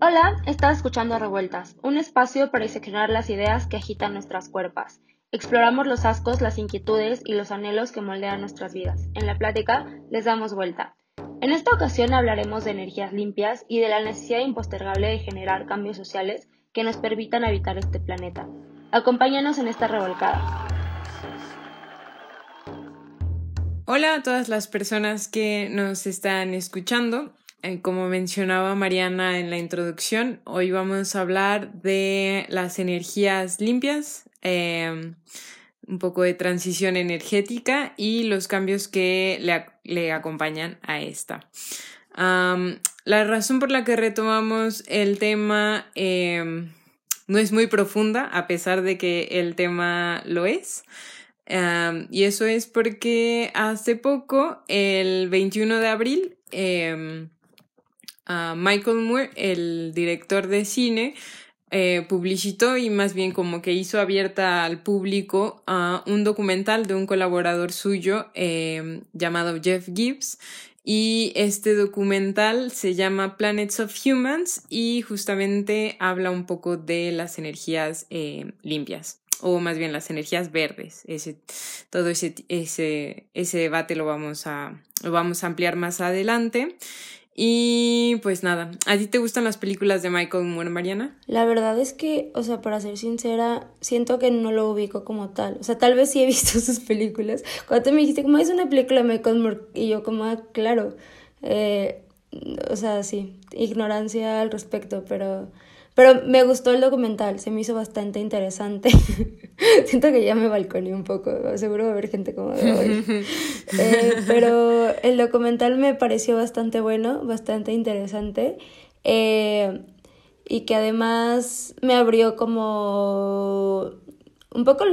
Hola, estás escuchando Revueltas, un espacio para diseccionar las ideas que agitan nuestras cuerpas. Exploramos los ascos, las inquietudes y los anhelos que moldean nuestras vidas. En la plática les damos vuelta. En esta ocasión hablaremos de energías limpias y de la necesidad impostergable de generar cambios sociales que nos permitan habitar este planeta. Acompáñanos en esta revolcada. Hola a todas las personas que nos están escuchando. Eh, como mencionaba Mariana en la introducción, hoy vamos a hablar de las energías limpias, em, un poco de transición energética y los cambios que le, acompañan a esta. la razón por la que retomamos el tema em, no es muy profunda, a pesar de que el tema lo es. y eso es porque hace poco, el 21 de abril, em, Michael Moore, el director de cine, eh, publicitó y más bien como que hizo abierta al público un documental de un colaborador suyo em, llamado Jeff Gibbs. Y este documental se llama Planets of Humans y justamente habla un poco de las energías eh, limpias o más bien las energías verdes. Ese, todo ese, ese, ese debate lo vamos, a, lo vamos a ampliar más adelante. Y pues nada, ¿a ti te gustan las películas de Michael Moore, Mariana? La verdad es que, o sea, para ser sincera, siento que no lo ubico como tal. O sea, tal vez sí he visto sus películas. Cuando tú me dijiste, como es una película de Michael Moore, y yo como, ah, claro. Eh, o sea, sí, ignorancia al respecto, pero pero me gustó el documental, se me hizo bastante interesante. Siento que ya me balconé un poco, seguro va a haber gente como de hoy. Eh, pero el documental me pareció bastante bueno, bastante interesante. Eh, y que además me abrió como un poco,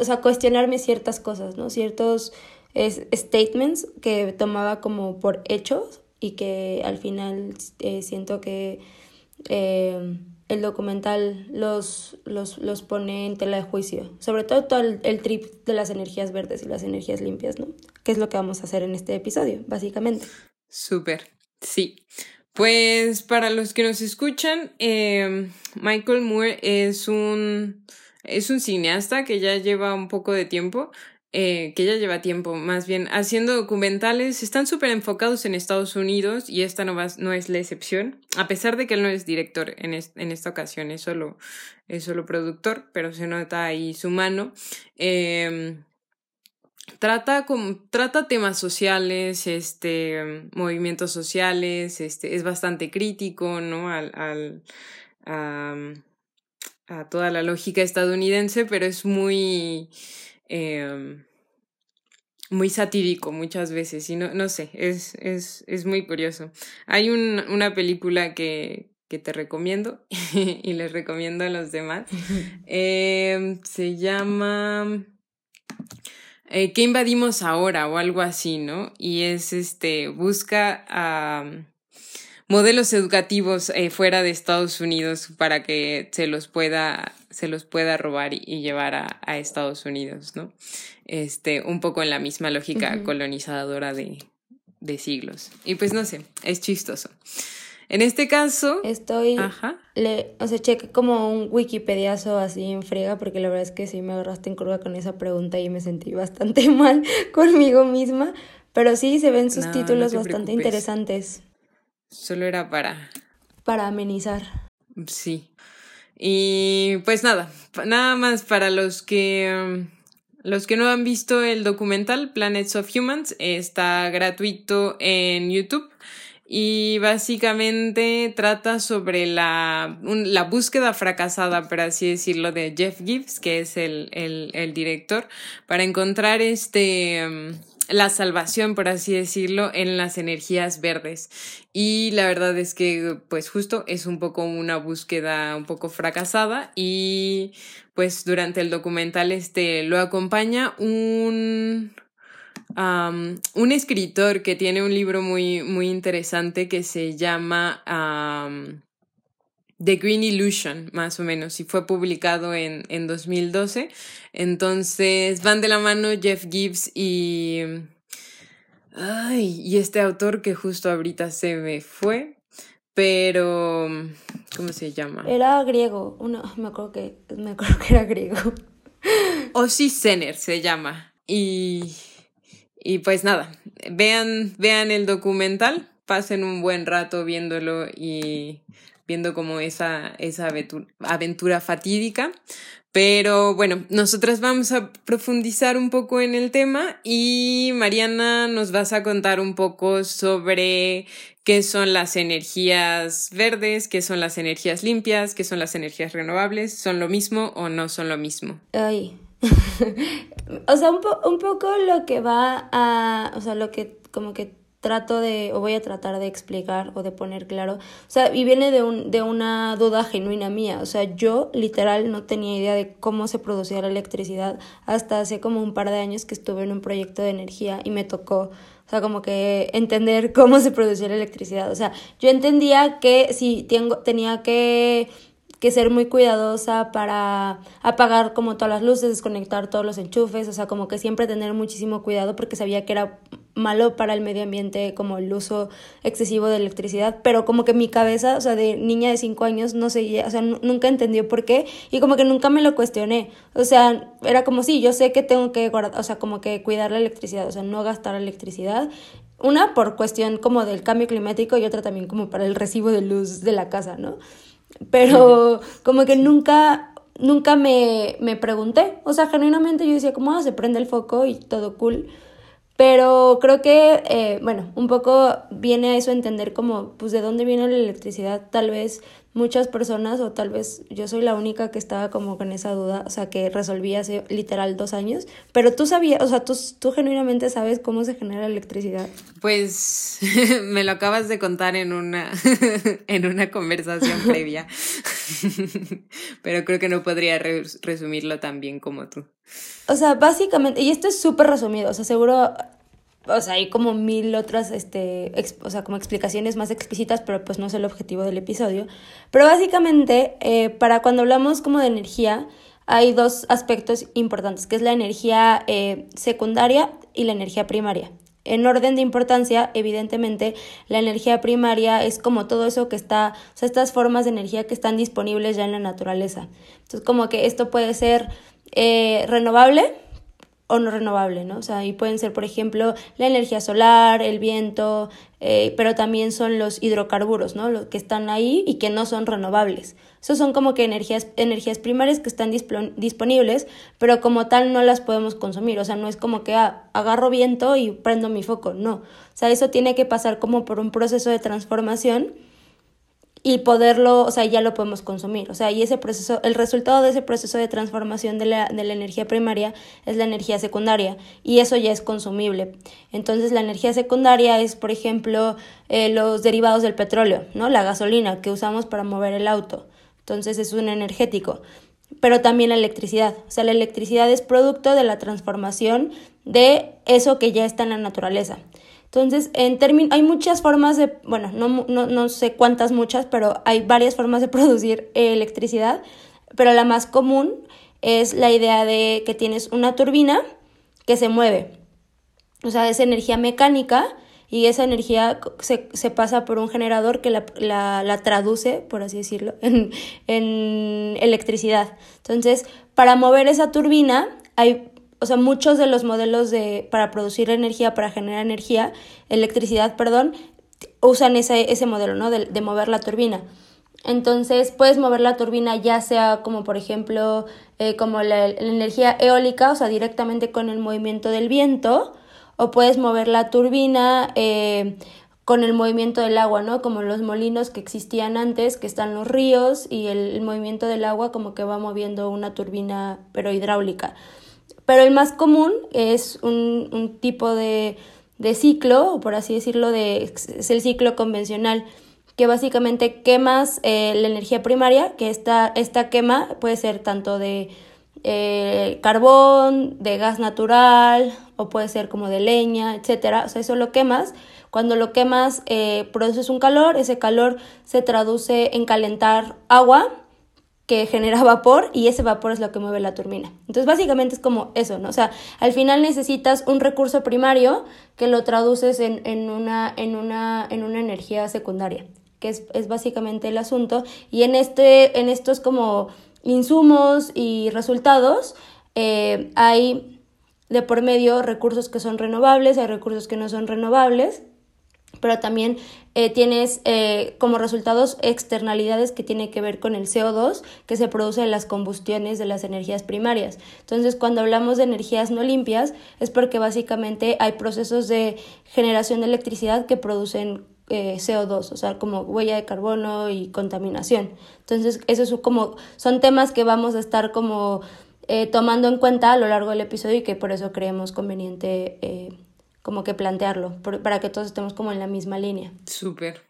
o sea, cuestionarme ciertas cosas, ¿no? Ciertos statements que tomaba como por hechos y que al final eh, siento que el documental los, los, los, pone en tela de juicio. Sobre todo todo el, trip de las energías verdes y las energías limpias, ¿no? Que es lo que vamos a hacer en este episodio, básicamente. Súper, sí. Pues para los que nos escuchan, eh, Michael Moore es un, es un cineasta que ya lleva un poco de tiempo. Eh, que ya lleva tiempo más bien haciendo documentales, están súper enfocados en Estados Unidos y esta no, no es la excepción, a pesar de que él no es director en, en esta ocasión, es solo, es solo productor, pero se nota ahí su mano. Em, trata, con, trata temas sociales, este, movimientos sociales, este, es bastante crítico, ¿no? Al, a toda la lógica estadounidense, pero es muy Em, muy satírico muchas veces y no, no sé, es, es, es muy curioso. Hay un, una película que, que te recomiendo y les recomiendo a los demás. Em, se llama eh, ¿Qué invadimos ahora? o algo así, ¿no? Y es este, busca a modelos educativos eh, fuera de Estados Unidos para que se los pueda, se los pueda robar y, llevar a, a, Estados Unidos, ¿no? Este, un poco en la misma lógica colonizadora de, de siglos. Y pues no sé, es chistoso. En este caso. Estoy. Ajá. Le, o sea, cheque como un Wikipediazo así en frega, porque la verdad es que sí me agarraste en curva con esa pregunta y me sentí bastante mal conmigo misma. Pero sí se ven sus títulos bastante interesantes. Solo era para... Para amenizar. Sí. Y pues nada, nada más para los que... Los que no han visto el documental Planets of Humans, está gratuito en YouTube y básicamente trata sobre la, la búsqueda fracasada, por así decirlo, de Jeff Gibbs, que es el, el, el director, para encontrar este la salvación, por así decirlo, en las energías verdes. Y la verdad es que, pues justo es un poco una búsqueda un poco fracasada y pues durante el documental este lo acompaña un... un escritor que tiene un libro muy, muy interesante que se llama The Green Illusion, más o menos, y fue publicado en, en 2012. Entonces van de la mano Jeff Gibbs y... Ay, y este autor que justo ahorita se me fue, pero ¿cómo se llama? Era griego, uno, me acuerdo que me acuerdo que era griego. Ozzy Zener se llama. Y y pues nada, vean vean el documental, pasen un buen rato viéndolo y viendo como esa esa aventura fatídica. Pero bueno, nosotras vamos a profundizar un poco en el tema y Mariana nos vas a contar un poco sobre qué son las energías verdes, qué son las energías limpias, qué son las energías renovables, son lo mismo o no son lo mismo. Ay. o sea, un, un poco lo que va a, o sea, lo que como que trato de, o voy a tratar de explicar o de poner claro, o sea, y viene de, un, de una duda genuina mía, o sea, yo literal no tenía idea de cómo se producía la electricidad hasta hace como un par de años que estuve en un proyecto de energía y me tocó, o sea, como que entender cómo se producía la electricidad, o sea, yo entendía que si tengo, tenía que que ser muy cuidadosa para apagar como todas las luces, desconectar todos los enchufes, o sea, como que siempre tener muchísimo cuidado porque sabía que era malo para el medio ambiente como el uso excesivo de electricidad, pero como que mi cabeza, o sea, de niña de 5 años no seguía, o sea, nunca entendió por qué y como que nunca me lo cuestioné, o sea, era como sí, yo sé que tengo que guardar, o sea, como que cuidar la electricidad, o sea, no gastar electricidad una por cuestión como del cambio climático y otra también como para el recibo de luz de la casa, ¿no? Pero como que nunca, nunca me, me pregunté. O sea, genuinamente yo decía como, ah, se prende el foco y todo cool. Pero creo que, eh, bueno, un poco viene a eso entender como, pues, de dónde viene la electricidad. Tal vez muchas personas o tal vez yo soy la única que estaba como con esa duda, o sea, que resolví hace literal dos años, pero tú sabías, o sea, tú, tú genuinamente sabes cómo se genera electricidad. Pues me lo acabas de contar en una, en una conversación previa, pero creo que no podría resumirlo tan bien como tú. O sea, básicamente, y esto es súper resumido, o sea, seguro o sea, hay como mil otras, este, o sea, como explicaciones más explícitas, pero pues no es el objetivo del episodio. Pero básicamente, eh, para cuando hablamos como de energía, hay dos aspectos importantes, que es la energía eh, secundaria y la energía primaria. En orden de importancia, evidentemente, la energía primaria es como todo eso que está, o sea, estas formas de energía que están disponibles ya en la naturaleza. Entonces, como que esto puede ser eh, renovable, o no renovable, ¿no? O sea, y pueden ser, por ejemplo, la energía solar, el viento, eh, pero también son los hidrocarburos, ¿no? Los que están ahí y que no son renovables. Esos son como que energías, energías primarias que están disponibles, pero como tal no las podemos consumir. O sea, no es como que ah, agarro viento y prendo mi foco, no. O sea, eso tiene que pasar como por un proceso de transformación y poderlo, o sea, ya lo podemos consumir. O sea, y ese proceso, el resultado de ese proceso de transformación de la, de la energía primaria es la energía secundaria y eso ya es consumible. Entonces, la energía secundaria es, por ejemplo, eh, los derivados del petróleo, ¿no? La gasolina que usamos para mover el auto. Entonces, es un energético. Pero también la electricidad. O sea, la electricidad es producto de la transformación de eso que ya está en la naturaleza. Entonces, en términos, hay muchas formas de, bueno, no, no, no, sé cuántas muchas, pero hay varias formas de producir electricidad, pero la más común es la idea de que tienes una turbina que se mueve. O sea, es energía mecánica y esa energía se, se pasa por un generador que la, la, la traduce, por así decirlo, en, en electricidad. Entonces, para mover esa turbina hay o sea, muchos de los modelos de, para producir energía, para generar energía, electricidad, perdón, usan ese, ese modelo, ¿no? De, de mover la turbina. Entonces, puedes mover la turbina ya sea como, por ejemplo, eh, como la, energía eólica, o sea, directamente con el movimiento del viento, o puedes mover la turbina eh, con el movimiento del agua, ¿no? Como los molinos que existían antes, que están los ríos, y el, el movimiento del agua como que va moviendo una turbina, pero hidráulica. Pero el más común es un, un tipo de, de, ciclo, o por así decirlo, de, es el ciclo convencional, que básicamente quemas eh, la energía primaria, que esta, esta quema puede ser tanto de eh, carbón, de gas natural, o puede ser como de leña, etcétera. O sea, eso lo quemas. Cuando lo quemas, eh, produces un calor, ese calor se traduce en calentar agua que genera vapor y ese vapor es lo que mueve la turbina. Entonces básicamente es como eso, ¿no? O sea, al final necesitas un recurso primario que lo traduces en, en, una, en, una, en una energía secundaria. que es, es básicamente el asunto. Y en, este, en estos como insumos y resultados eh, hay de por medio recursos que son renovables, hay recursos que no son renovables, pero también eh, tienes eh, como resultados externalidades que tienen que ver con el CO2 que se produce en las combustiones de las energías primarias. Entonces, cuando hablamos de energías no limpias, es porque básicamente hay procesos de generación de electricidad que producen eh, CO2, o sea, como huella de carbono y contaminación. Entonces, eso es como, son temas que vamos a estar como eh, tomando en cuenta a lo largo del episodio y que por eso creemos conveniente eh, como que plantearlo, para que todos estemos como en la misma línea. Súper,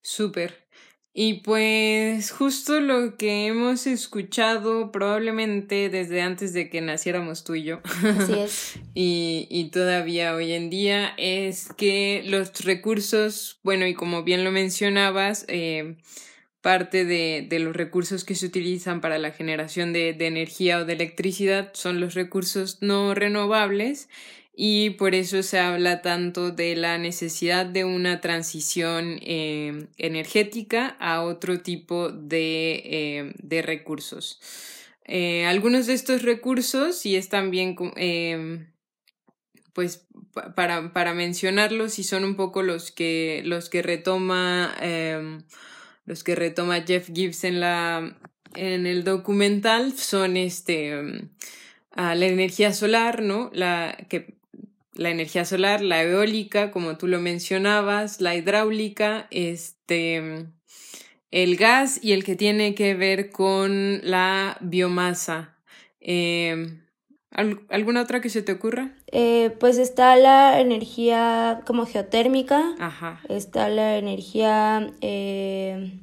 súper. Y pues justo lo que hemos escuchado probablemente desde antes de que naciéramos tú y yo. Así es. y, y todavía hoy en día es que los recursos, bueno, y como bien lo mencionabas, eh, parte de, de, los recursos que se utilizan para la generación de, de energía o de electricidad son los recursos no renovables y por eso se habla tanto de la necesidad de una transición eh, energética a otro tipo de, eh, de recursos. Eh, algunos de estos recursos, y es también pues para, para, mencionarlos, y son un poco los que, los que retoma los que retoma Jeff Gibbs en la en el documental son este la energía solar, ¿no? La que la energía solar, la eólica, como tú lo mencionabas, la hidráulica, este, el gas y el que tiene que ver con la biomasa. Eh, ¿Alguna otra que se te ocurra? Eh, pues está la energía como geotérmica. Ajá. Está la energía eh,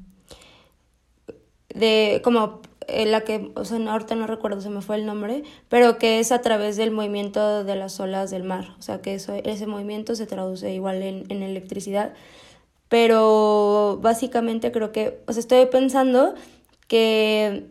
de como eh, la que, o sea, ahorita no recuerdo, se me fue el nombre, pero que es a través del movimiento de las olas del mar, o sea, que eso, ese movimiento se traduce igual en, en electricidad, pero básicamente creo que, o sea, estoy pensando que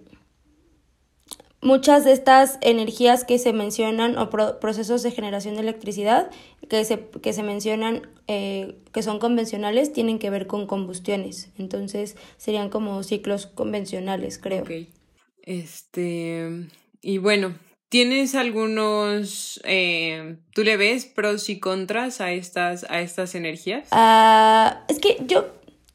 muchas de estas energías que se mencionan o procesos de generación de electricidad que se, que se mencionan eh, que son convencionales tienen que ver con combustiones. Entonces serían como ciclos convencionales, creo. Este, y bueno, ¿tienes algunos, eh, tú le ves pros y contras a estas, a estas energías? Ah, es que yo,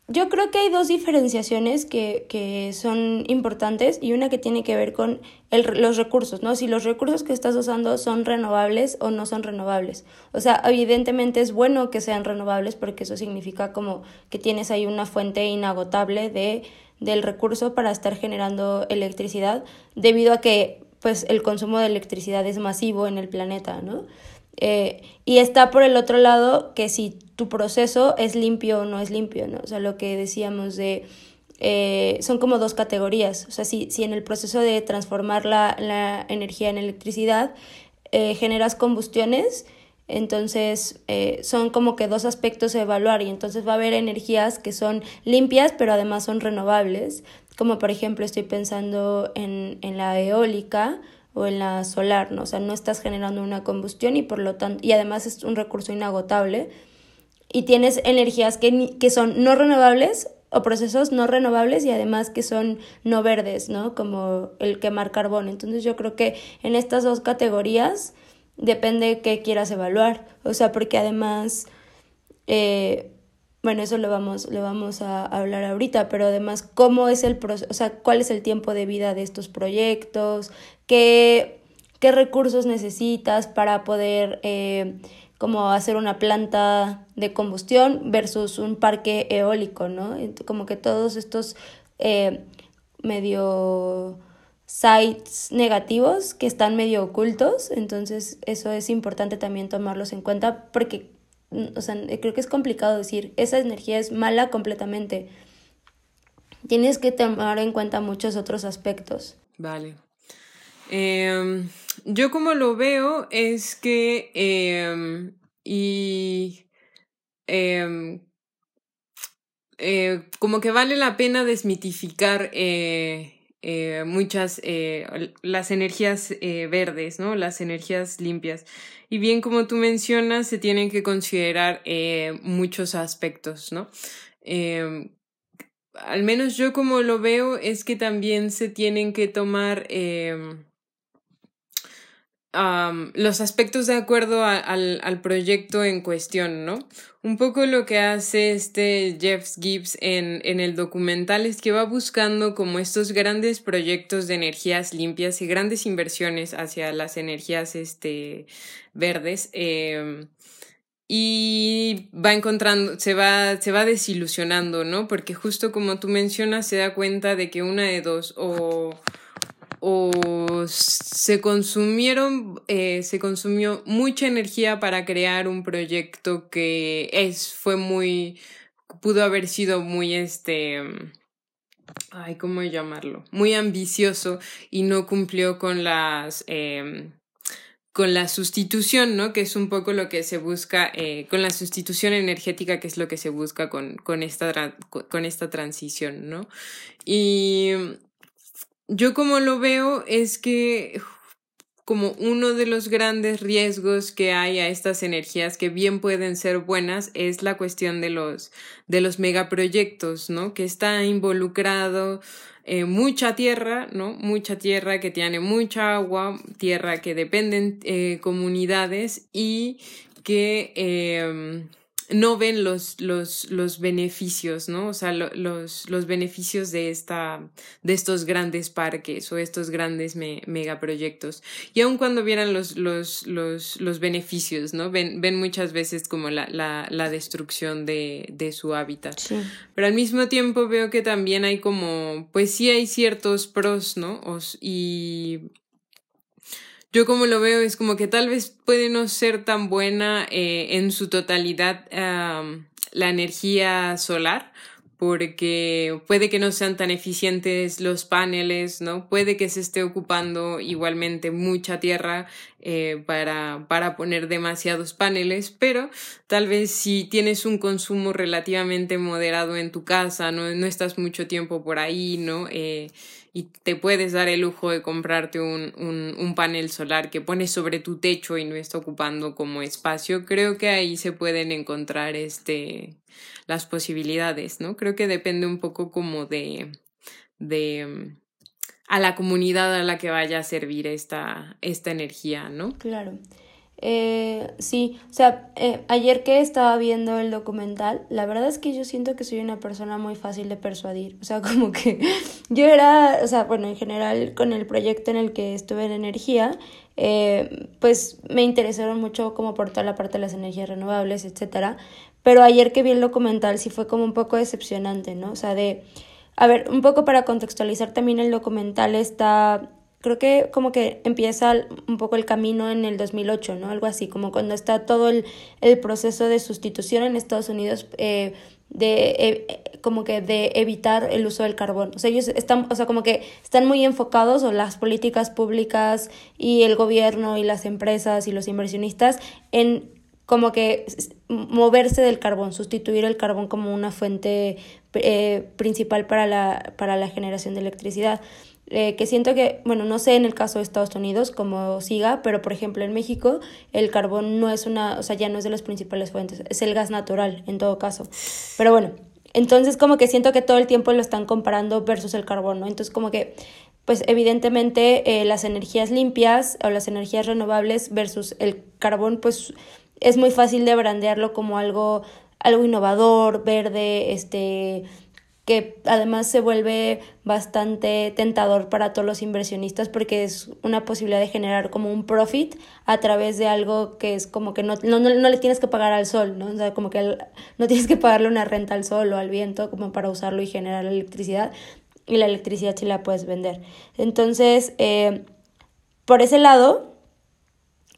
yo creo que hay dos diferenciaciones que, que son importantes y una que tiene que ver con el, los recursos, ¿no? Si los recursos que estás usando son renovables o no son renovables. O sea, evidentemente es bueno que sean renovables porque eso significa como que tienes ahí una fuente inagotable de del recurso para estar generando electricidad debido a que pues el consumo de electricidad es masivo en el planeta, ¿no? Eh, y está por el otro lado que si tu proceso es limpio o no es limpio, ¿no? O sea, lo que decíamos de... Eh, son como dos categorías. O sea, si, si en el proceso de transformar la, la energía en electricidad eh, generas combustiones, entonces, eh, son como que dos aspectos a evaluar y entonces va a haber energías que son limpias, pero además son renovables, como por ejemplo estoy pensando en, en la eólica o en la solar, ¿no? O sea, no estás generando una combustión y por lo tanto, y además es un recurso inagotable y tienes energías que, que son no renovables o procesos no renovables y además que son no verdes, ¿no? Como el quemar carbón. Entonces yo creo que en estas dos categorías depende qué quieras evaluar, o sea, porque además, eh, bueno, eso lo vamos, lo vamos a hablar ahorita, pero además, ¿cómo es el proceso, o sea, cuál es el tiempo de vida de estos proyectos? ¿Qué, qué recursos necesitas para poder... Eh, como hacer una planta de combustión versus un parque eólico, ¿no? Como que todos estos eh, medio sites negativos que están medio ocultos, entonces eso es importante también tomarlos en cuenta porque, o sea, creo que es complicado decir, esa energía es mala completamente. Tienes que tomar en cuenta muchos otros aspectos. Vale. Em, yo como lo veo es que em, y em, eh, como que vale la pena desmitificar eh, muchas, eh, las energías eh, verdes, ¿no? Las energías limpias. Y bien como tú mencionas, se tienen que considerar muchos aspectos, ¿no? al menos yo como lo veo, es que también se tienen que tomar em, los aspectos de acuerdo al, al, proyecto en cuestión, ¿no? Un poco lo que hace este Jeff Gibbs en, en, el documental es que va buscando como estos grandes proyectos de energías limpias y grandes inversiones hacia las energías este, verdes. Eh, y va encontrando, se va, se va desilusionando, ¿no? Porque justo como tú mencionas, se da cuenta de que una de dos, o, o se consumieron, eh, se consumió mucha energía para crear un proyecto que es, fue muy, pudo haber sido muy, este, ay, ¿cómo llamarlo? Muy ambicioso y no cumplió con las, eh, con la sustitución, ¿no? Que es un poco lo que se busca, eh, con la sustitución energética, que es lo que se busca con, con, esta, con esta transición, ¿no? Y yo como lo veo es que como uno de los grandes riesgos que hay a estas energías que bien pueden ser buenas es la cuestión de los de los megaproyectos, ¿no? Que está involucrado eh, mucha tierra, ¿no? Mucha tierra que tiene mucha agua, tierra que dependen eh, comunidades y que eh, no ven los, los, los beneficios, ¿no? O sea, los, los beneficios de, esta, de estos grandes parques o estos grandes megaproyectos. Y aun cuando vieran los, los, los, los beneficios, ¿no? Ven, ven muchas veces como la, la, la destrucción de, de su hábitat. Pero al mismo tiempo veo que también hay como, pues sí hay ciertos pros, ¿no? y yo como lo veo es como que tal vez puede no ser tan buena eh, en su totalidad la energía solar porque puede que no sean tan eficientes los paneles, ¿no? Puede que se esté ocupando igualmente mucha tierra eh, para, para poner demasiados paneles, pero tal vez si tienes un consumo relativamente moderado en tu casa, no, no estás mucho tiempo por ahí, ¿no? Eh, y te puedes dar el lujo de comprarte un, un, un, panel solar que pones sobre tu techo y no está ocupando como espacio, creo que ahí se pueden encontrar este, las posibilidades, ¿no? Creo que depende un poco como de, de a la comunidad a la que vaya a servir esta, esta energía, ¿no? Claro. Eh, sí, o sea, eh, ayer que estaba viendo el documental, la verdad es que yo siento que soy una persona muy fácil de persuadir. O sea, como que yo era, o sea, bueno, en general con el proyecto en el que estuve en energía, eh, pues me interesaron mucho como por toda la parte de las energías renovables, etcétera. Pero ayer que vi el documental sí fue como un poco decepcionante, ¿no? O sea, de... A ver, un poco para contextualizar también el documental está creo que como que empieza un poco el camino en el 2008, ¿no? Algo así, como cuando está todo el, el proceso de sustitución en Estados Unidos eh, de eh, como que de evitar el uso del carbón. O sea, ellos están, o sea, como que están muy enfocados o las políticas públicas y el gobierno y las empresas y los inversionistas en como que moverse del carbón, sustituir el carbón como una fuente eh, principal para la, para la generación de electricidad. Eh, que siento que, bueno, no sé en el caso de Estados Unidos cómo siga, pero por ejemplo en México el carbón no es una, o sea, ya no es de las principales fuentes, es el gas natural en todo caso. Pero bueno, entonces como que siento que todo el tiempo lo están comparando versus el carbón, ¿no? Entonces como que, pues evidentemente eh, las energías limpias o las energías renovables versus el carbón, pues es muy fácil de brandearlo como algo, algo innovador, verde, este que además se vuelve bastante tentador para todos los inversionistas porque es una posibilidad de generar como un profit a través de algo que es como que no, no, no le tienes que pagar al sol, ¿no? O sea, como que no tienes que pagarle una renta al sol o al viento como para usarlo y generar electricidad y la electricidad sí la puedes vender. Entonces, eh, por ese lado,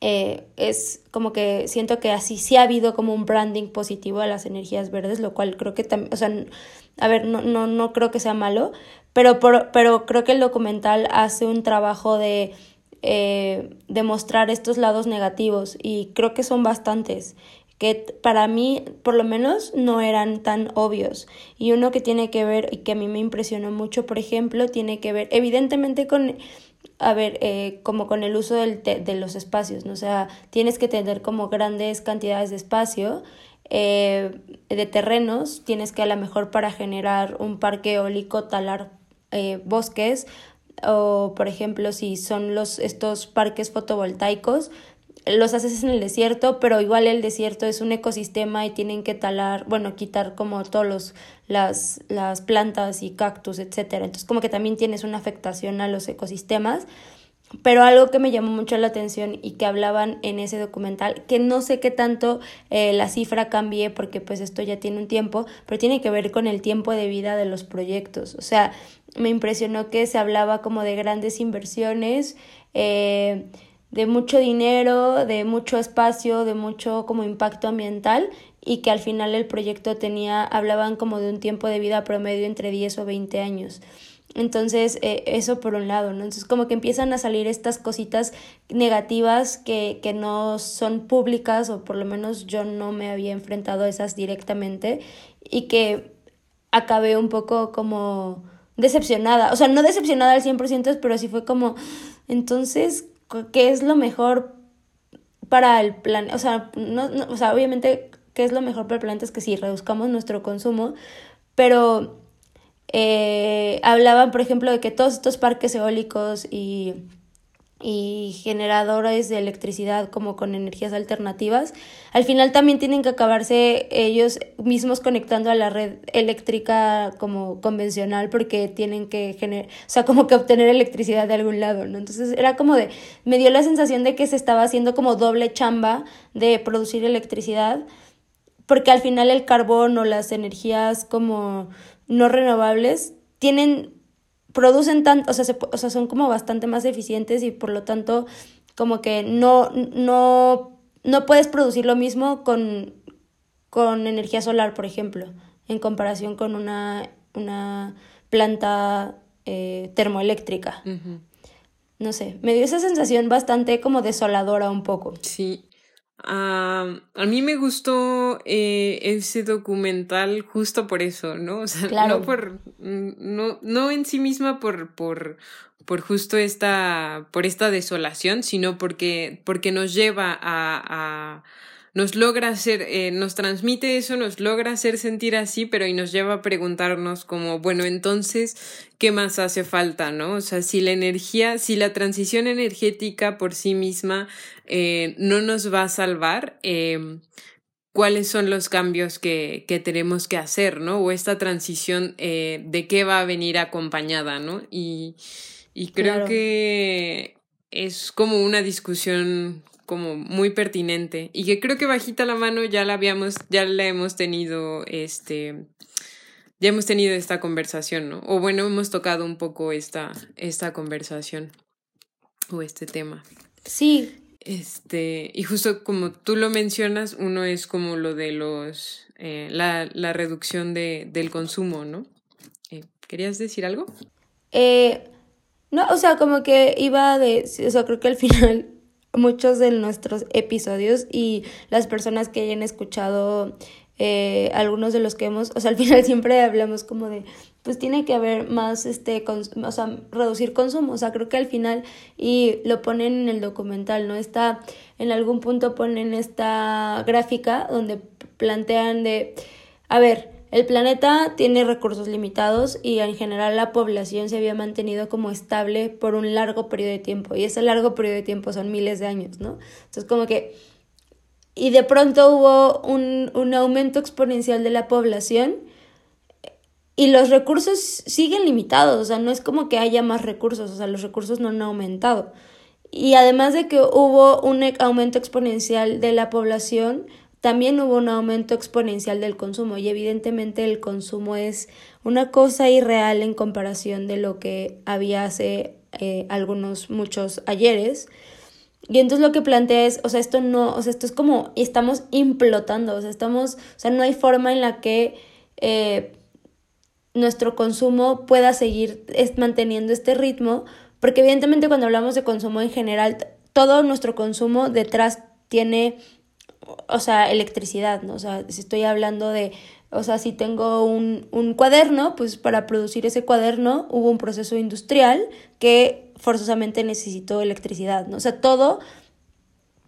eh, es como que siento que así sí ha habido como un branding positivo de las energías verdes, lo cual creo que también, o sea, a ver, no, no, no creo que sea malo, pero, pero creo que el documental hace un trabajo de, eh, de mostrar estos lados negativos y creo que son bastantes que para mí por lo menos no eran tan obvios. Y uno que tiene que ver y que a mí me impresionó mucho, por ejemplo, tiene que ver evidentemente con a ver, eh, como con el uso del de los espacios, ¿no? O sea, tienes que tener como grandes cantidades de espacio, eh, de terrenos, tienes que a lo mejor para generar un parque eólico talar eh, bosques, o por ejemplo si son los estos parques fotovoltaicos los haces en el desierto, pero igual el desierto es un ecosistema y tienen que talar, bueno, quitar como todos los las las plantas y cactus, etcétera. Entonces, como que también tienes una afectación a los ecosistemas. Pero algo que me llamó mucho la atención y que hablaban en ese documental, que no sé qué tanto eh, la cifra cambie porque pues esto ya tiene un tiempo, pero tiene que ver con el tiempo de vida de los proyectos. O sea, me impresionó que se hablaba como de grandes inversiones, eh, de mucho dinero, de mucho espacio, de mucho como impacto ambiental y que al final el proyecto tenía, hablaban como de un tiempo de vida promedio entre 10 o 20 años. Entonces, eh, eso por un lado, ¿no? Entonces, como que empiezan a salir estas cositas negativas que, que no son públicas, o por lo menos yo no me había enfrentado a esas directamente, y que acabé un poco como decepcionada. O sea, no decepcionada al 100%, pero sí fue como, entonces, ¿qué es lo mejor para el plan? O sea, no, o sea, obviamente, ¿qué es lo mejor para el planeta? Es que sí, reduzcamos nuestro consumo, pero eh, hablaban, por ejemplo, de que todos estos parques eólicos y, y generadores de electricidad como con energías alternativas, al final también tienen que acabarse ellos mismos conectando a la red eléctrica como convencional porque tienen que generar, o sea, como que obtener electricidad de algún lado, ¿no? Entonces era como de, me dio la sensación de que se estaba haciendo como doble chamba de producir electricidad porque al final el carbón o las energías como no renovables tienen, producen tanto, o sea, o sea, son como bastante más eficientes y por lo tanto como que no, no, no puedes producir lo mismo con, con energía solar, por ejemplo, en comparación con una, una planta eh, termoeléctrica. No sé, me dio esa sensación bastante como desoladora un poco. Sí, a mí me gustó eh, ese documental justo por eso, ¿no? O sea, no por, no, no en sí misma por, por, por justo esta, por esta desolación, sino porque, porque nos lleva a, a nos logra hacer, eh, nos transmite eso, nos logra hacer sentir así, pero y nos lleva a preguntarnos como, bueno, entonces, ¿qué más hace falta, no? O sea, si la energía, si la transición energética por sí misma eh, no nos va a salvar, eh, cuáles son los cambios que, que, tenemos que hacer, ¿no? O esta transición eh, de qué va a venir acompañada, ¿no? Y, y creo que es como una discusión como muy pertinente y que creo que bajita la mano ya la habíamos, ya la hemos tenido, este, ya hemos tenido esta conversación, ¿no? O bueno, hemos tocado un poco esta, esta conversación o este tema. Sí. Este, y justo como tú lo mencionas, uno es como lo de los, eh, la, la, reducción de, del consumo, ¿no? Eh, ¿Querías decir algo? Eh, no, o sea, como que iba de, o sea, creo que al final muchos de nuestros episodios y las personas que hayan escuchado eh, algunos de los que hemos, o sea, al final siempre hablamos como de, pues tiene que haber más, este, o sea, reducir consumo, o sea, creo que al final, y lo ponen en el documental, ¿no? Está, en algún punto ponen esta gráfica donde plantean de, a ver, el planeta tiene recursos limitados y en general la población se había mantenido como estable por un largo periodo de tiempo y ese largo periodo de tiempo son miles de años, ¿no? Entonces como que... Y de pronto hubo un, un aumento exponencial de la población y los recursos siguen limitados, o sea, no es como que haya más recursos, o sea, los recursos no han aumentado. Y además de que hubo un aumento exponencial de la población, también hubo un aumento exponencial del consumo y evidentemente el consumo es una cosa irreal en comparación de lo que había hace eh, algunos, muchos ayeres. Y entonces lo que plantea es, o sea, esto no, o sea, esto es como, estamos implotando, o sea, estamos, o sea, no hay forma en la que eh, nuestro consumo pueda seguir manteniendo este ritmo, porque evidentemente cuando hablamos de consumo en general, todo nuestro consumo detrás tiene o sea, electricidad, ¿no? O sea, si estoy hablando de, o sea, si tengo un, un cuaderno, pues para producir ese cuaderno hubo un proceso industrial que forzosamente necesito electricidad, ¿no? O sea, todo,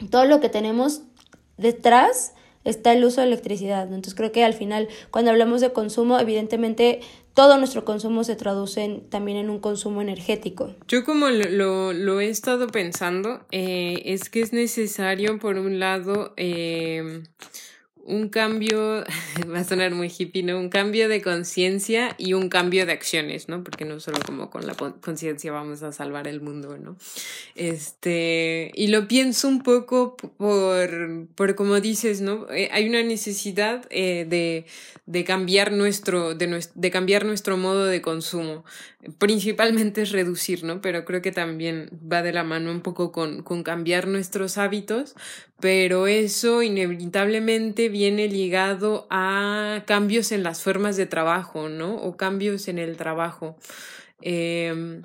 todo lo que tenemos detrás está el uso de electricidad. Entonces creo que al final, cuando hablamos de consumo, evidentemente todo nuestro consumo se traduce también en un consumo energético. Yo como lo, lo, he estado pensando, eh, es que es necesario, por un lado, eh, un cambio, va a sonar muy hippie, ¿no? Un cambio de conciencia y un cambio de acciones, ¿no? Porque no solo como con la conciencia vamos a salvar el mundo, ¿no? Este, y lo pienso un poco por, por como dices, ¿no? Eh, hay una necesidad eh, de, de cambiar nuestro, de, de cambiar nuestro modo de consumo. Principalmente es reducir, ¿no? Pero creo que también va de la mano un poco con, con cambiar nuestros hábitos, pero eso inevitablemente viene ligado a cambios en las formas de trabajo, ¿no? O cambios en el trabajo. Eh,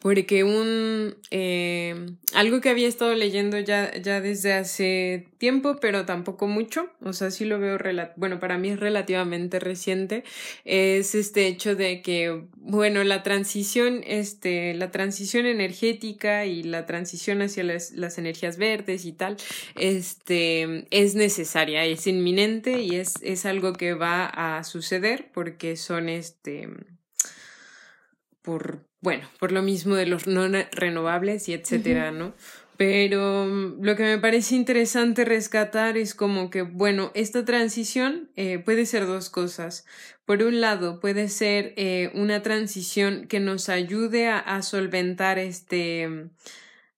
porque un eh, algo que había estado leyendo ya, ya desde hace tiempo, pero tampoco mucho, o sea, sí lo veo, bueno, para mí es relativamente reciente, es este hecho de que, bueno, la transición, este, la transición energética y la transición hacia las, las energías verdes y tal, este, es necesaria, es inminente y es, es algo que va a suceder porque son, este, por, bueno, por lo mismo de los no renovables y etcétera, ¿no? Pero mm, lo que me parece interesante rescatar es como que, bueno, esta transición eh, puede ser dos cosas. Por un lado, puede ser eh, una transición que nos ayude a, solventar este, mm,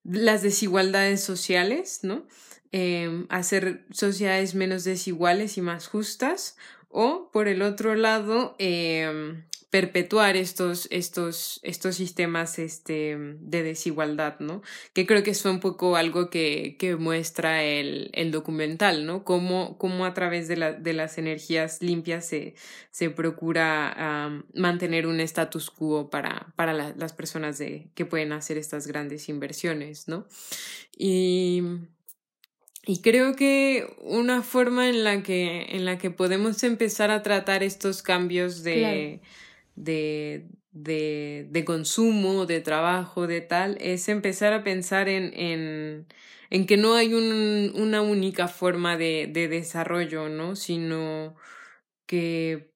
las desigualdades sociales, ¿no? Eh, hacer sociedades menos desiguales y más justas. O, por el otro lado, eh, perpetuar estos, estos, estos sistemas este, de desigualdad, ¿no? Que creo que es un poco algo que, que muestra el, el, documental, ¿no? Cómo, cómo a través de, de, las energías limpias se, se procura mantener un status quo para, para las personas de, que pueden hacer estas grandes inversiones, ¿no? Y y creo que una forma en la que, en la que podemos empezar a tratar estos cambios de, de, de, de, consumo, de trabajo, de tal, es empezar a pensar en, en, en que no hay un, una única forma de, de desarrollo, ¿no? Sino que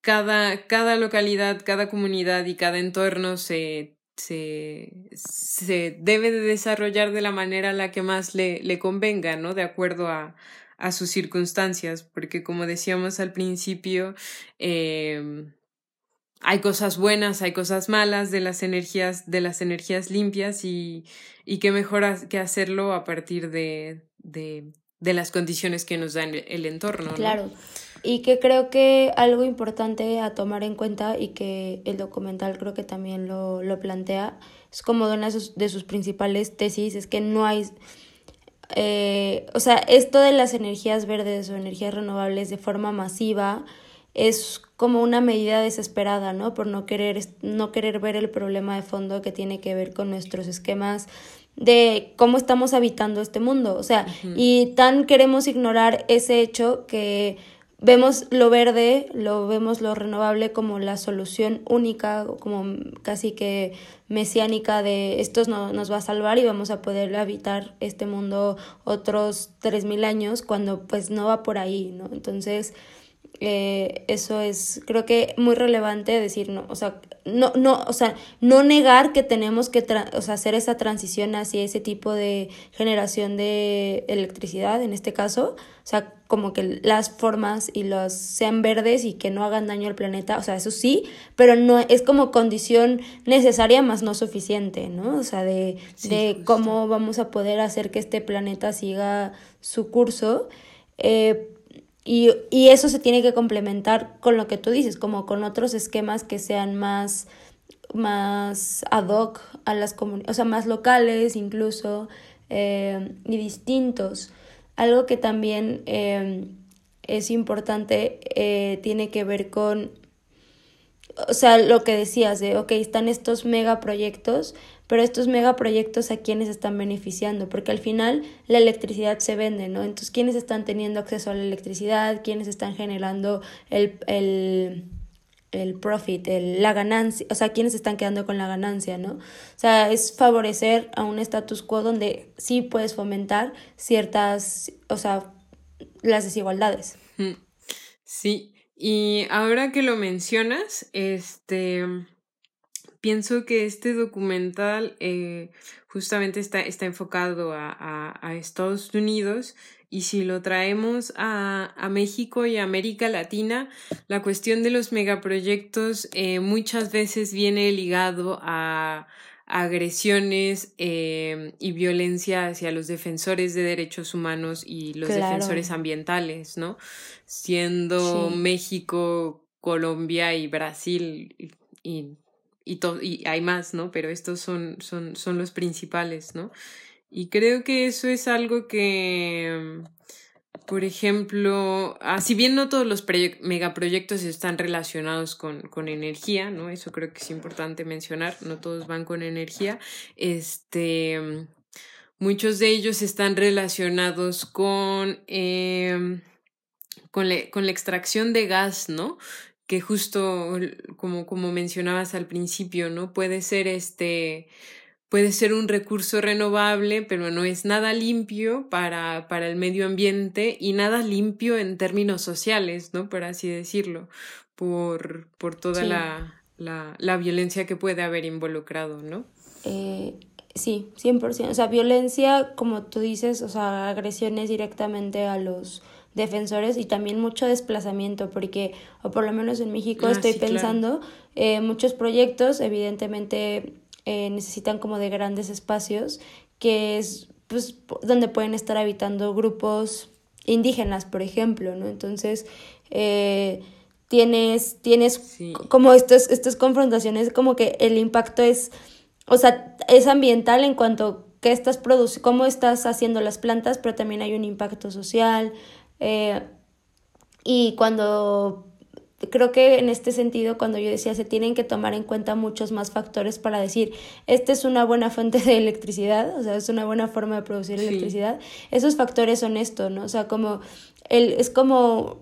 cada, cada localidad, cada comunidad y cada entorno se, se, se debe de desarrollar de la manera a la que más le, le convenga, ¿no? De acuerdo a, a sus circunstancias, porque como decíamos al principio, eh, hay cosas buenas, hay cosas malas de las energías, de las energías limpias y, y qué mejor que hacerlo a partir de, de, de las condiciones que nos da el, entorno. Claro. Y que creo que algo importante a tomar en cuenta y que el documental creo que también lo, lo plantea, es como una de sus, sus principales tesis, es que no hay, eh, o sea, esto de las energías verdes o energías renovables de forma masiva, es como una medida desesperada, ¿no? Por no querer, no querer ver el problema de fondo que tiene que ver con nuestros esquemas de cómo estamos habitando este mundo. O sea, y tan queremos ignorar ese hecho que vemos lo verde, lo vemos lo renovable como la solución única, como casi que mesiánica de esto no, nos va a salvar y vamos a poder habitar este mundo otros tres mil años cuando pues no va por ahí, ¿no? Entonces, eh, eso es, creo que muy relevante decir, no, o sea, no, no, o sea, no negar que tenemos que o sea, hacer esa transición hacia ese tipo de generación de electricidad, en este caso, o sea, como que las formas y los sean verdes y que no hagan daño al planeta, o sea, eso sí, pero no es como condición necesaria más no suficiente, ¿no? O sea, de, de cómo vamos a poder hacer que este planeta siga su curso. Eh, y, y eso se tiene que complementar con lo que tú dices, como con otros esquemas que sean más, más ad hoc a las comunidades, o sea, más locales incluso eh, y distintos. Algo que también eh, es importante eh, tiene que ver con, o sea, lo que decías de, ok, están estos megaproyectos, pero estos megaproyectos a quiénes están beneficiando, porque al final la electricidad se vende, ¿no? Entonces, ¿quiénes están teniendo acceso a la electricidad? ¿Quiénes están generando el, el el profit, el, la ganancia, o sea, quienes están quedando con la ganancia, ¿no? O sea, es favorecer a un status quo donde sí puedes fomentar ciertas, o sea, las desigualdades. Sí, y ahora que lo mencionas, este, pienso que este documental eh, justamente está, está enfocado a, a, Estados Unidos y si lo traemos a, a, México y a América Latina, la cuestión de los megaproyectos eh, muchas veces viene ligado a agresiones eh, y violencia hacia los defensores de derechos humanos y los defensores ambientales, ¿no? Siendo México, Colombia y Brasil y, y, y, hay más, ¿no? Pero estos son, son, son los principales, ¿no? Y creo que eso es algo que por ejemplo, ah, si bien no todos los megaproyectos están relacionados con, con, energía, ¿no? Eso creo que es importante mencionar, no todos van con energía. Este, muchos de ellos están relacionados con, eh, con, con la extracción de gas, ¿no? Que justo como, como mencionabas al principio, ¿no? Puede ser este puede ser un recurso renovable, pero no es nada limpio para, para el medio ambiente y nada limpio en términos sociales, ¿no? Por así decirlo, por, por toda la, la, la, violencia que puede haber involucrado, ¿no? Eh, sí, 100%. O sea, violencia, como tú dices, o sea, agresiones directamente a los defensores y también mucho desplazamiento, porque, o por lo menos en México ah, estoy pensando, eh, muchos proyectos, evidentemente eh, necesitan como de grandes espacios, que es pues donde pueden estar habitando grupos indígenas, por ejemplo, ¿no? Entonces, eh, tienes, tienes como estos, estas confrontaciones, como que el impacto es, o sea, es ambiental en cuanto que estás produciendo, cómo estás haciendo las plantas, pero también hay un impacto social. Eh, y cuando creo que en este sentido, cuando yo decía, se tienen que tomar en cuenta muchos más factores para decir, esta es una buena fuente de electricidad, o sea, es una buena forma de producir electricidad, esos factores son esto, ¿no? O sea, como el, es como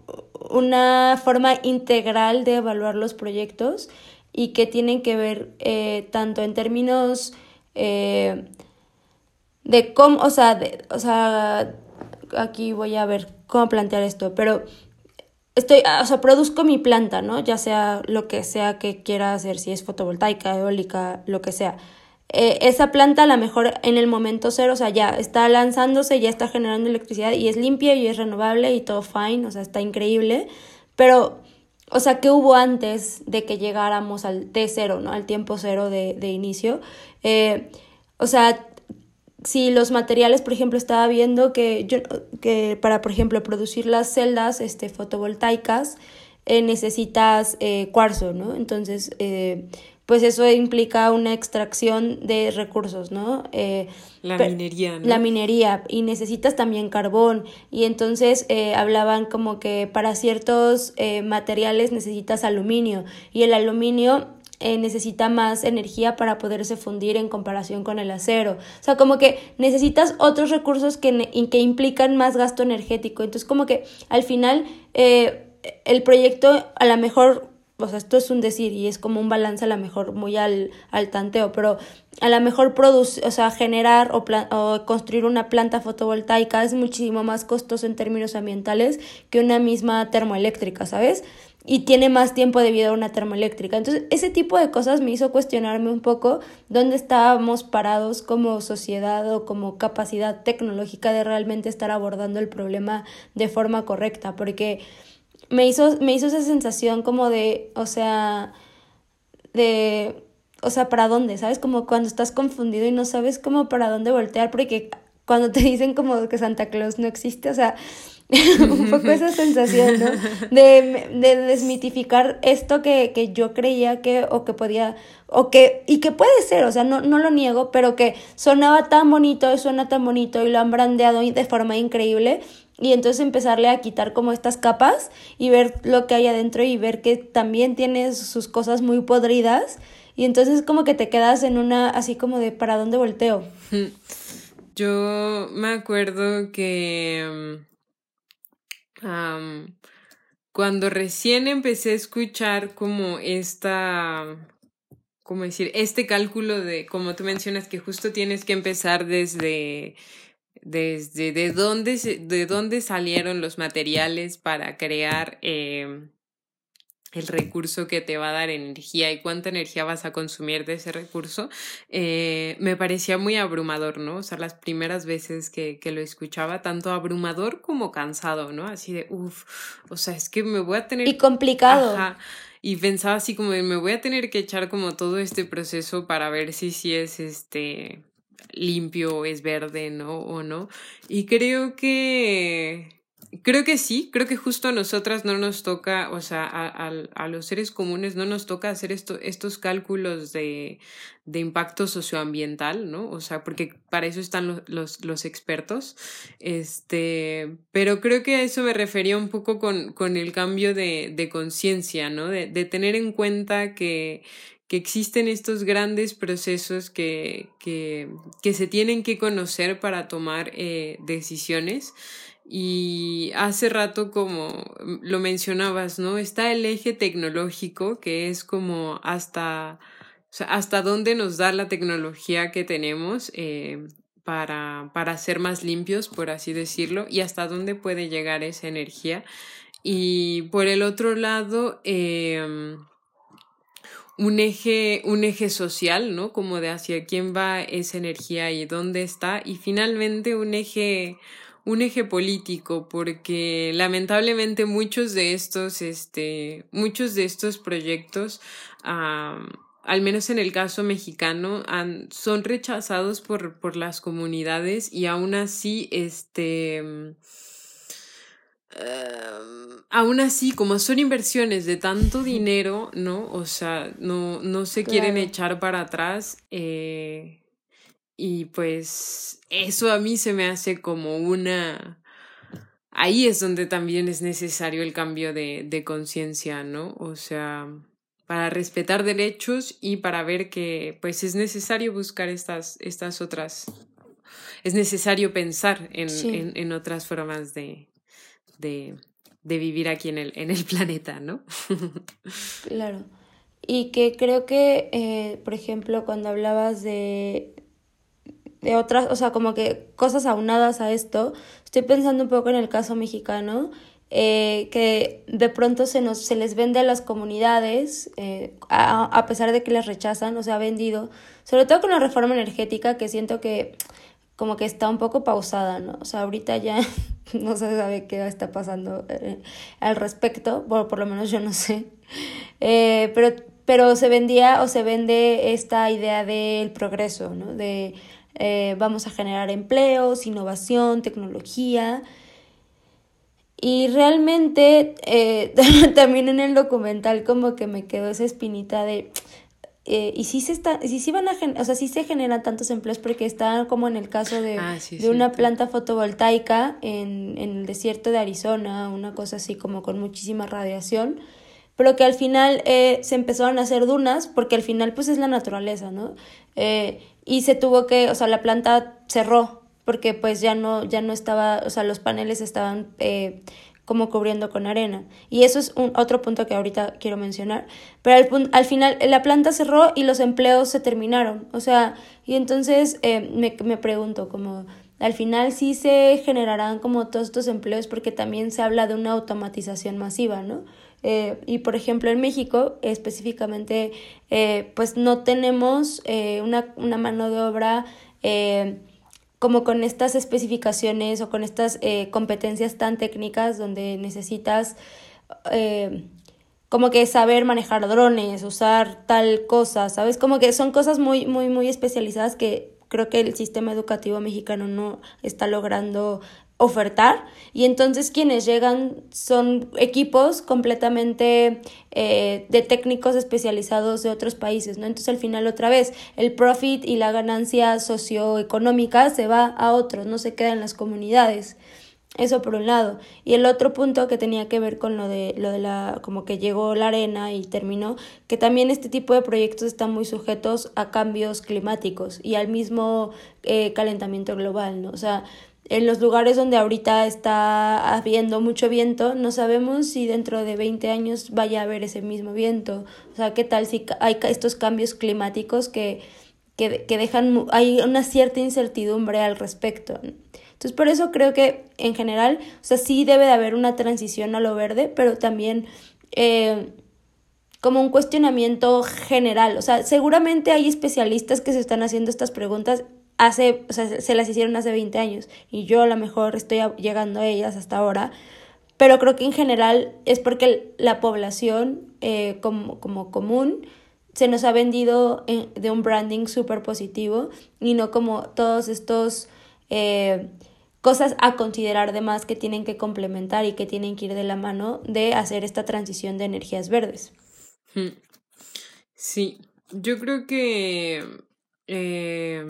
una forma integral de evaluar los proyectos y que tienen que ver eh, tanto en términos eh, de cómo, o sea, o sea, aquí voy a ver cómo plantear esto, pero estoy, ah, o sea, produzco mi planta, ¿no? Ya sea lo que sea que quiera hacer, si es fotovoltaica, eólica, lo que sea. Eh, esa planta a lo mejor en el momento cero, o sea, ya está lanzándose, ya está generando electricidad y es limpia y es renovable y todo fine, o sea, está increíble, pero, o sea, ¿qué hubo antes de que llegáramos al T0, ¿no? Al tiempo cero de, inicio? Eh, o sea, si los materiales, por ejemplo, estaba viendo que, yo, que para, por ejemplo, producir las celdas este, fotovoltaicas eh, necesitas eh, cuarzo, ¿no? Entonces, eh, pues eso implica una extracción de recursos, ¿no? la minería, ¿no? La minería, y necesitas también carbón, y entonces hablaban como que para ciertos materiales necesitas aluminio, y el aluminio eh, necesita más energía para poderse fundir en comparación con el acero. O sea, como que necesitas otros recursos que, que implican más gasto energético. Entonces, como que al final eh, el proyecto a lo mejor, o sea, esto es un decir y es como un balance a lo mejor muy al, al tanteo, pero a lo mejor producir, o sea, generar o, o construir una planta fotovoltaica es muchísimo más costoso en términos ambientales que una misma termoeléctrica, ¿sabes? Y tiene más tiempo de vida una termoeléctrica. Entonces, ese tipo de cosas me hizo cuestionarme un poco dónde estábamos parados como sociedad o como capacidad tecnológica de realmente estar abordando el problema de forma correcta, porque me hizo, me hizo esa sensación como de, o sea, de, o sea, ¿para dónde? ¿Sabes? Como cuando estás confundido y no sabes cómo para dónde voltear, porque cuando te dicen como que Santa Claus no existe, o sea, un poco esa sensación, ¿no? De, de desmitificar esto que, que, yo creía que, o que podía, o que, y que puede ser, o sea, no, no lo niego, pero que sonaba tan bonito, suena tan bonito y lo han brandeado de forma increíble. Y entonces empezarle a quitar como estas capas y ver lo que hay adentro y ver que también tiene sus cosas muy podridas. Y entonces como que te quedas en una, así como de, ¿para dónde volteo? Yo me acuerdo que cuando recién empecé a escuchar como esta, ¿cómo decir? Este cálculo de, como tú mencionas, que justo tienes que empezar desde, desde de dónde, de dónde salieron los materiales para crear eh, el recurso que te va a dar energía y cuánta energía vas a consumir de ese recurso, eh, me parecía muy abrumador, ¿no? O sea, las primeras veces que, que lo escuchaba, tanto abrumador como cansado, ¿no? Así de, uff, o sea, es que me voy a tener... Y complicado. Ajá. Y pensaba así como, me voy a tener que echar como todo este proceso para ver si sí es este limpio, es verde, ¿no? O no. Y creo que Creo que sí, creo que justo a nosotras no nos toca, o sea, a, a, los seres comunes no nos toca hacer esto, estos cálculos de, de, impacto socioambiental, ¿no? O sea, porque para eso están los, los, los, expertos. Este, pero creo que a eso me refería un poco con, con el cambio de, de conciencia, ¿no? De, de tener en cuenta que, que existen estos grandes procesos que, que, que se tienen que conocer para tomar eh, decisiones y hace rato, como lo mencionabas, ¿no? Está el eje tecnológico, que es como hasta, hasta dónde nos da la tecnología que tenemos eh, para, para ser más limpios, por así decirlo, y hasta dónde puede llegar esa energía. Y por el otro lado, eh, un eje, un eje social, ¿no? Como de hacia quién va esa energía y dónde está. Y finalmente un eje, un eje político, porque lamentablemente muchos de estos, este, muchos de estos proyectos, al menos en el caso mexicano, han, son rechazados por, por las comunidades y aún así, este, aún así, como son inversiones de tanto dinero, ¿no? O sea, no, no se quieren echar para atrás. Eh, y pues eso a mí se me hace como una... Ahí es donde también es necesario el cambio de, de conciencia, ¿no? O sea, para respetar derechos y para ver que pues es necesario buscar estas, estas otras... Es necesario pensar en, en, en otras formas de, de, de, vivir aquí en el, en el planeta, ¿no? claro. Y que creo que, eh, por ejemplo, cuando hablabas de de otras, o sea, como que cosas aunadas a esto, estoy pensando un poco en el caso mexicano, eh, que de pronto se, nos, se les vende a las comunidades, eh, a, a, pesar de que las rechazan, o sea, ha vendido, sobre todo con la reforma energética, que siento que como que está un poco pausada, ¿no? O sea, ahorita ya no se sabe qué está pasando eh, al respecto, por, por lo menos yo no sé, pero, pero se vendía o se vende esta idea del progreso, ¿no? De eh, vamos a generar empleos, innovación, tecnología. Y realmente eh, también en el documental como que me quedó esa espinita de... Eh, y si se está, si sí van a o sea, sí se generan tantos empleos porque está como en el caso de, ah, de una planta fotovoltaica en, en el desierto de Arizona, una cosa así como con muchísima radiación, pero que al final eh, se empezaron a hacer dunas porque al final pues es la naturaleza, ¿no? Eh, y se tuvo que, o sea, la planta cerró porque pues ya no, ya no estaba, o sea, los paneles estaban eh, como cubriendo con arena. Y eso es un otro punto que ahorita quiero mencionar. Pero al, al final la planta cerró y los empleos se terminaron. O sea, y entonces eh, me, me pregunto como al final sí se generarán como todos estos empleos porque también se habla de una automatización masiva, ¿no? Eh, y por ejemplo en México específicamente eh, pues no tenemos eh, una, una, mano de obra como con estas especificaciones o con estas competencias tan técnicas donde necesitas como que saber manejar drones, usar tal cosa, ¿sabes? Como que son cosas muy, muy, muy especializadas que creo que el sistema educativo mexicano no está logrando ofertar y entonces quienes llegan son equipos completamente eh, de técnicos especializados de otros países, ¿no? Entonces al final otra vez el profit y la ganancia socioeconómica se va a otros, no se queda en las comunidades. Eso por un lado. Y el otro punto que tenía que ver con lo de, lo de la, como que llegó la arena y terminó, que también este tipo de proyectos están muy sujetos a cambios climáticos y al mismo eh, calentamiento global, ¿no? O sea, en los lugares donde ahorita está habiendo mucho viento, no sabemos si dentro de 20 años vaya a haber ese mismo viento. O sea, ¿qué tal si hay estos cambios climáticos que, que, que dejan, hay una cierta incertidumbre al respecto? Entonces, por eso creo que en general, o sea, sí debe de haber una transición a lo verde, pero también eh, como un cuestionamiento general. O sea, seguramente hay especialistas que se están haciendo estas preguntas hace, o sea, se las hicieron hace 20 años y yo a lo mejor estoy llegando a ellas hasta ahora, pero creo que en general es porque la población eh, como, como común se nos ha vendido de un branding súper positivo y no como todos estos eh, cosas a considerar de más que tienen que complementar y que tienen que ir de la mano de hacer esta transición de energías verdes. Hmm. Sí, yo creo que eh,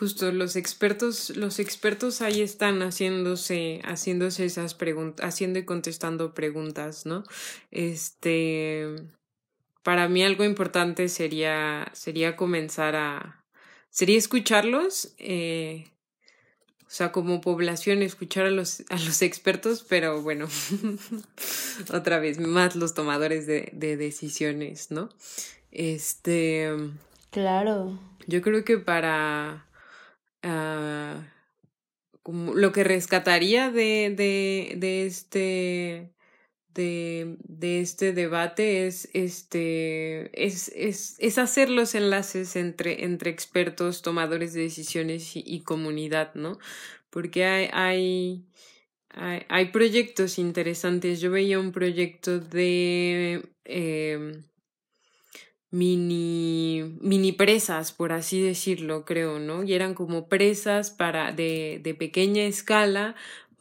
justo los expertos, los expertos ahí están haciéndose, haciéndose esas preguntas, haciendo y contestando preguntas, ¿no? Este, para mí algo importante sería, sería comenzar a, sería escucharlos, eh, o sea, como población, escuchar a los, a los expertos, pero bueno, otra vez, más los tomadores de, de decisiones, ¿no? Este. Claro. Yo creo que para Ah, lo que rescataría de, de, este de, de, este debate es este es, es, es, hacer los enlaces entre, entre expertos, tomadores de decisiones y, comunidad, ¿no? Porque hay, hay, hay, proyectos interesantes. Yo veía un proyecto de eh, mini, mini presas, por así decirlo, creo, ¿no? Y eran como presas para, de, de pequeña escala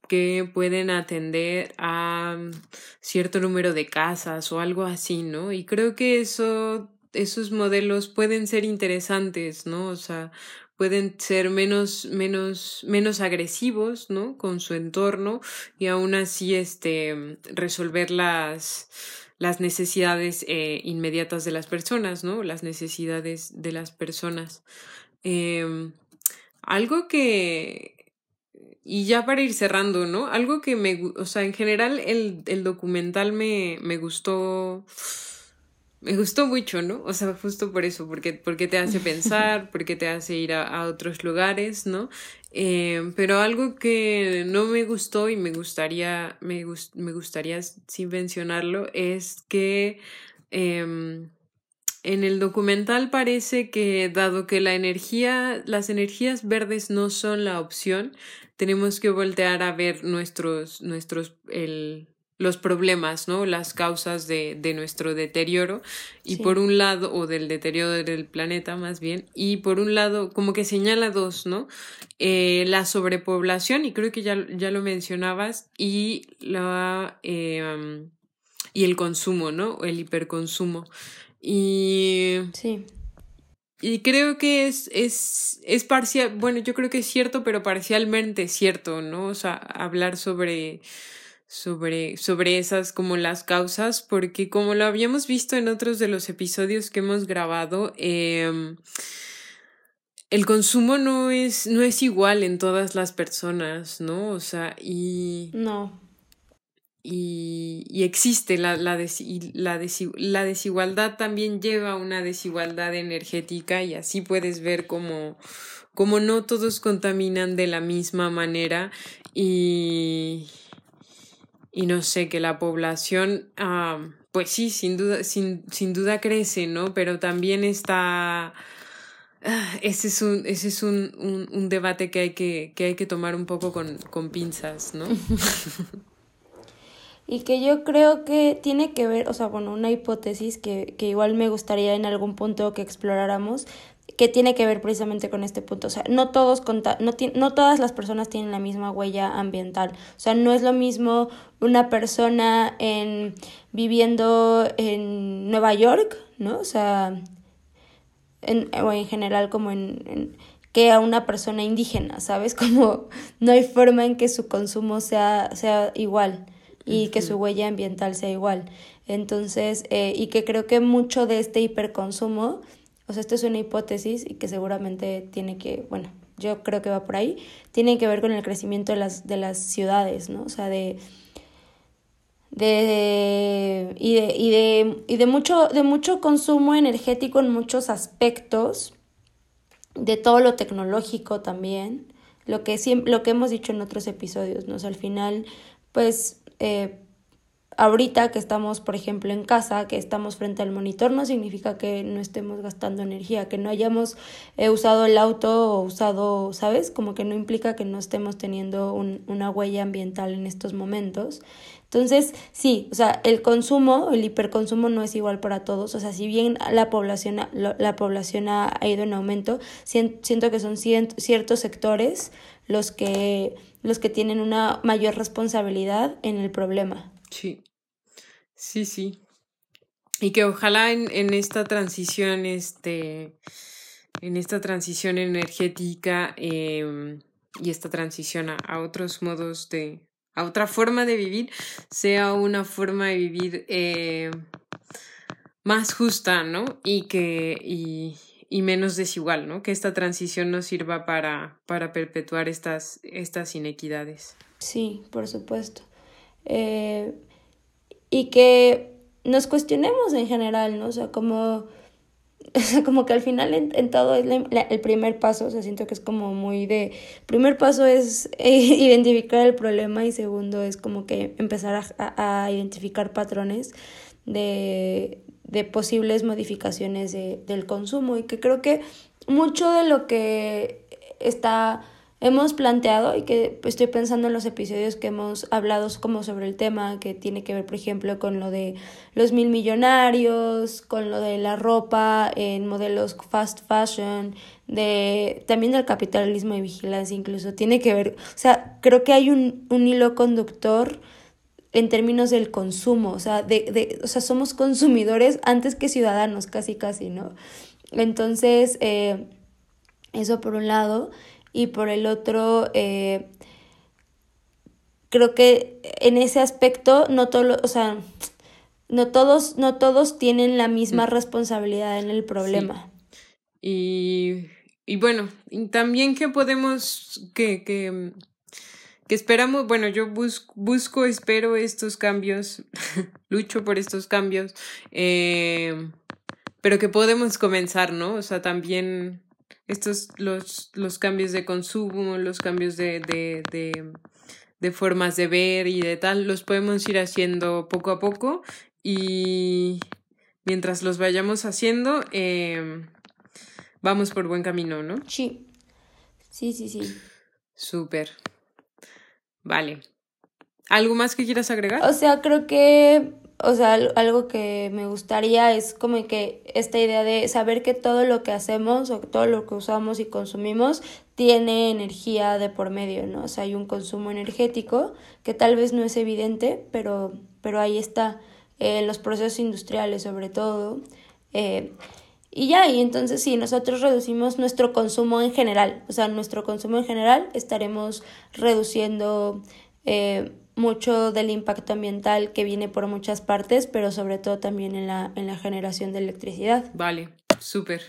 que pueden atender a cierto número de casas o algo así, ¿no? Y creo que eso, esos modelos pueden ser interesantes, ¿no? O sea, pueden ser menos, menos, menos agresivos, ¿no? Con su entorno y aún así, este, resolver las, las necesidades eh, inmediatas de las personas, ¿no? Las necesidades de las personas. Eh, algo que, y ya para ir cerrando, ¿no? Algo que me, o sea, en general el, el documental me, me gustó me gustó mucho, ¿no? O sea, justo por eso, porque, porque te hace pensar, porque te hace ir a, otros lugares, ¿no? Eh, pero algo que no me gustó y me gustaría, me, me gustaría sin mencionarlo es que em, en el documental parece que dado que la energía, las energías verdes no son la opción, tenemos que voltear a ver nuestros, nuestros, el, los problemas, ¿no? Las causas de, de nuestro deterioro y por un lado, o del deterioro del planeta más bien, y por un lado, como que señala dos, ¿no? Eh, la sobrepoblación, y creo que ya, ya lo mencionabas, y la eh, y el consumo, ¿no? El hiperconsumo. Y. Sí. Y creo que es, es, es parcial, bueno, yo creo que es cierto, pero parcialmente cierto, ¿no? O sea, hablar sobre sobre, sobre esas como las causas, porque como lo habíamos visto en otros de los episodios que hemos grabado, eh, el consumo no es, no es igual en todas las personas, ¿no? O sea, y... No. Y, y existe la, la, la, la desigualdad también lleva a una desigualdad energética y así puedes ver como, como no todos contaminan de la misma manera y, y no sé, que la población, pues sí, sin duda, sin, sin duda crece, ¿no? Pero también está... Ah, ese es un, ese es un, un, un, debate que hay que, que hay que tomar un poco con, con pinzas, ¿no? y que yo creo que tiene que ver, o sea, bueno, una hipótesis que, que igual me gustaría en algún punto que exploráramos, que tiene que ver precisamente con este punto. O sea, no, todos no, no todas las personas tienen la misma huella ambiental. O sea, no es lo mismo una persona en, viviendo en Nueva York, ¿no? O sea, en, o en general como en, que a una persona indígena, ¿sabes? Como no hay forma en que su consumo sea, sea igual y que su huella ambiental sea igual. Entonces, eh, y que creo que mucho de este hiperconsumo o sea, esto es una hipótesis y que seguramente tiene que, bueno, yo creo que va por ahí, tienen que ver con el crecimiento de las, de las ciudades, ¿no? O sea, de, de, y, de, y, de, y de, mucho, de mucho consumo energético en muchos aspectos, de todo lo tecnológico también, lo que, lo que hemos dicho en otros episodios, ¿no? Al final, pues... Eh, ahorita que estamos, por ejemplo, en casa, que estamos frente al monitor, no significa que no estemos gastando energía, que no hayamos eh, usado el auto o usado, ¿sabes? Como que no implica que no estemos teniendo un, una huella ambiental en estos momentos. Entonces, sí, o sea, el consumo, el hiperconsumo no es igual para todos. O sea, si bien la población, la, población ha, ido en aumento, siento que son ciertos sectores los que, los que tienen una mayor responsabilidad en el problema. Sí. Sí, sí. Y que ojalá en, en esta transición, este, en esta transición energética em, y esta transición a, otros modos de, a otra forma de vivir, sea una forma de vivir eh, más justa, ¿no? Y que, y, y, menos desigual, ¿no? Que esta transición nos sirva para, para perpetuar estas, estas inequidades. Sí, por supuesto. Eh, y que nos cuestionemos en general, ¿no? O sea, como, como que al final en, todo es el primer paso, o sea, siento que es como muy de, primer paso es identificar el problema y segundo es como que empezar a, a identificar patrones de, de posibles modificaciones de, del consumo y que creo que mucho de lo que está hemos planteado y que estoy pensando en los episodios que hemos hablado como sobre el tema que tiene que ver por ejemplo con lo de los mil millonarios, con lo de la ropa en modelos fast fashion, de también del capitalismo y vigilancia incluso tiene que ver, o sea, creo que hay un, un hilo conductor en términos del consumo, o sea, de, de, o sea, somos consumidores antes que ciudadanos, casi casi, ¿no? Entonces, eh, eso por un lado y por el otro, eh, creo que en ese aspecto no todo, o sea, no todos, no todos tienen la misma responsabilidad en el problema. Y, y bueno, también que podemos, que, que, que esperamos, bueno, yo busco, busco, espero estos cambios, lucho por estos cambios, eh, pero que podemos comenzar, ¿no? O sea, también estos, los, los cambios de consumo, los cambios de, de, de, de formas de ver y de tal, los podemos ir haciendo poco a poco y mientras los vayamos haciendo, eh, vamos por buen camino, ¿no? Sí, sí, sí, sí. Súper. Vale. ¿Algo más que quieras agregar? O sea, creo que o sea, algo que me gustaría es como que esta idea de saber que todo lo que hacemos o todo lo que usamos y consumimos tiene energía de por medio, ¿no? O sea, hay un consumo energético que tal vez no es evidente, pero, pero ahí está, en los procesos industriales sobre todo. Eh, y ya, y entonces si nosotros reducimos nuestro consumo en general, o sea, nuestro consumo en general, estaremos reduciendo eh, mucho del impacto ambiental que viene por muchas partes, pero sobre todo también en la, en la generación de electricidad. Vale, súper,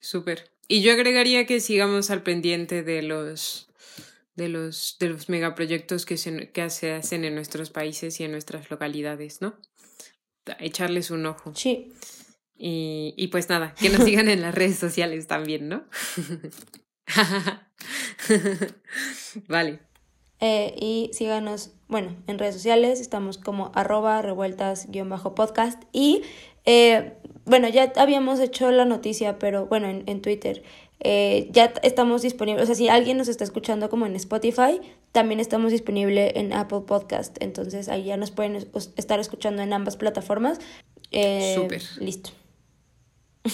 súper. Y yo agregaría que sigamos al pendiente de los de los, de los megaproyectos que se, que se hacen en nuestros países y en nuestras localidades, ¿no? Echarles un ojo. Sí. Y, y pues nada, que nos sigan en las redes sociales también, ¿no? vale. Eh, y síganos, bueno, en redes sociales, estamos como arroba revueltas-podcast y eh, bueno, ya habíamos hecho la noticia, pero bueno, en, en Twitter. Eh, ya estamos disponibles, o sea, si alguien nos está escuchando como en Spotify, también estamos disponibles en Apple Podcast, entonces ahí ya nos pueden estar escuchando en ambas plataformas. Eh, Súper. Listo.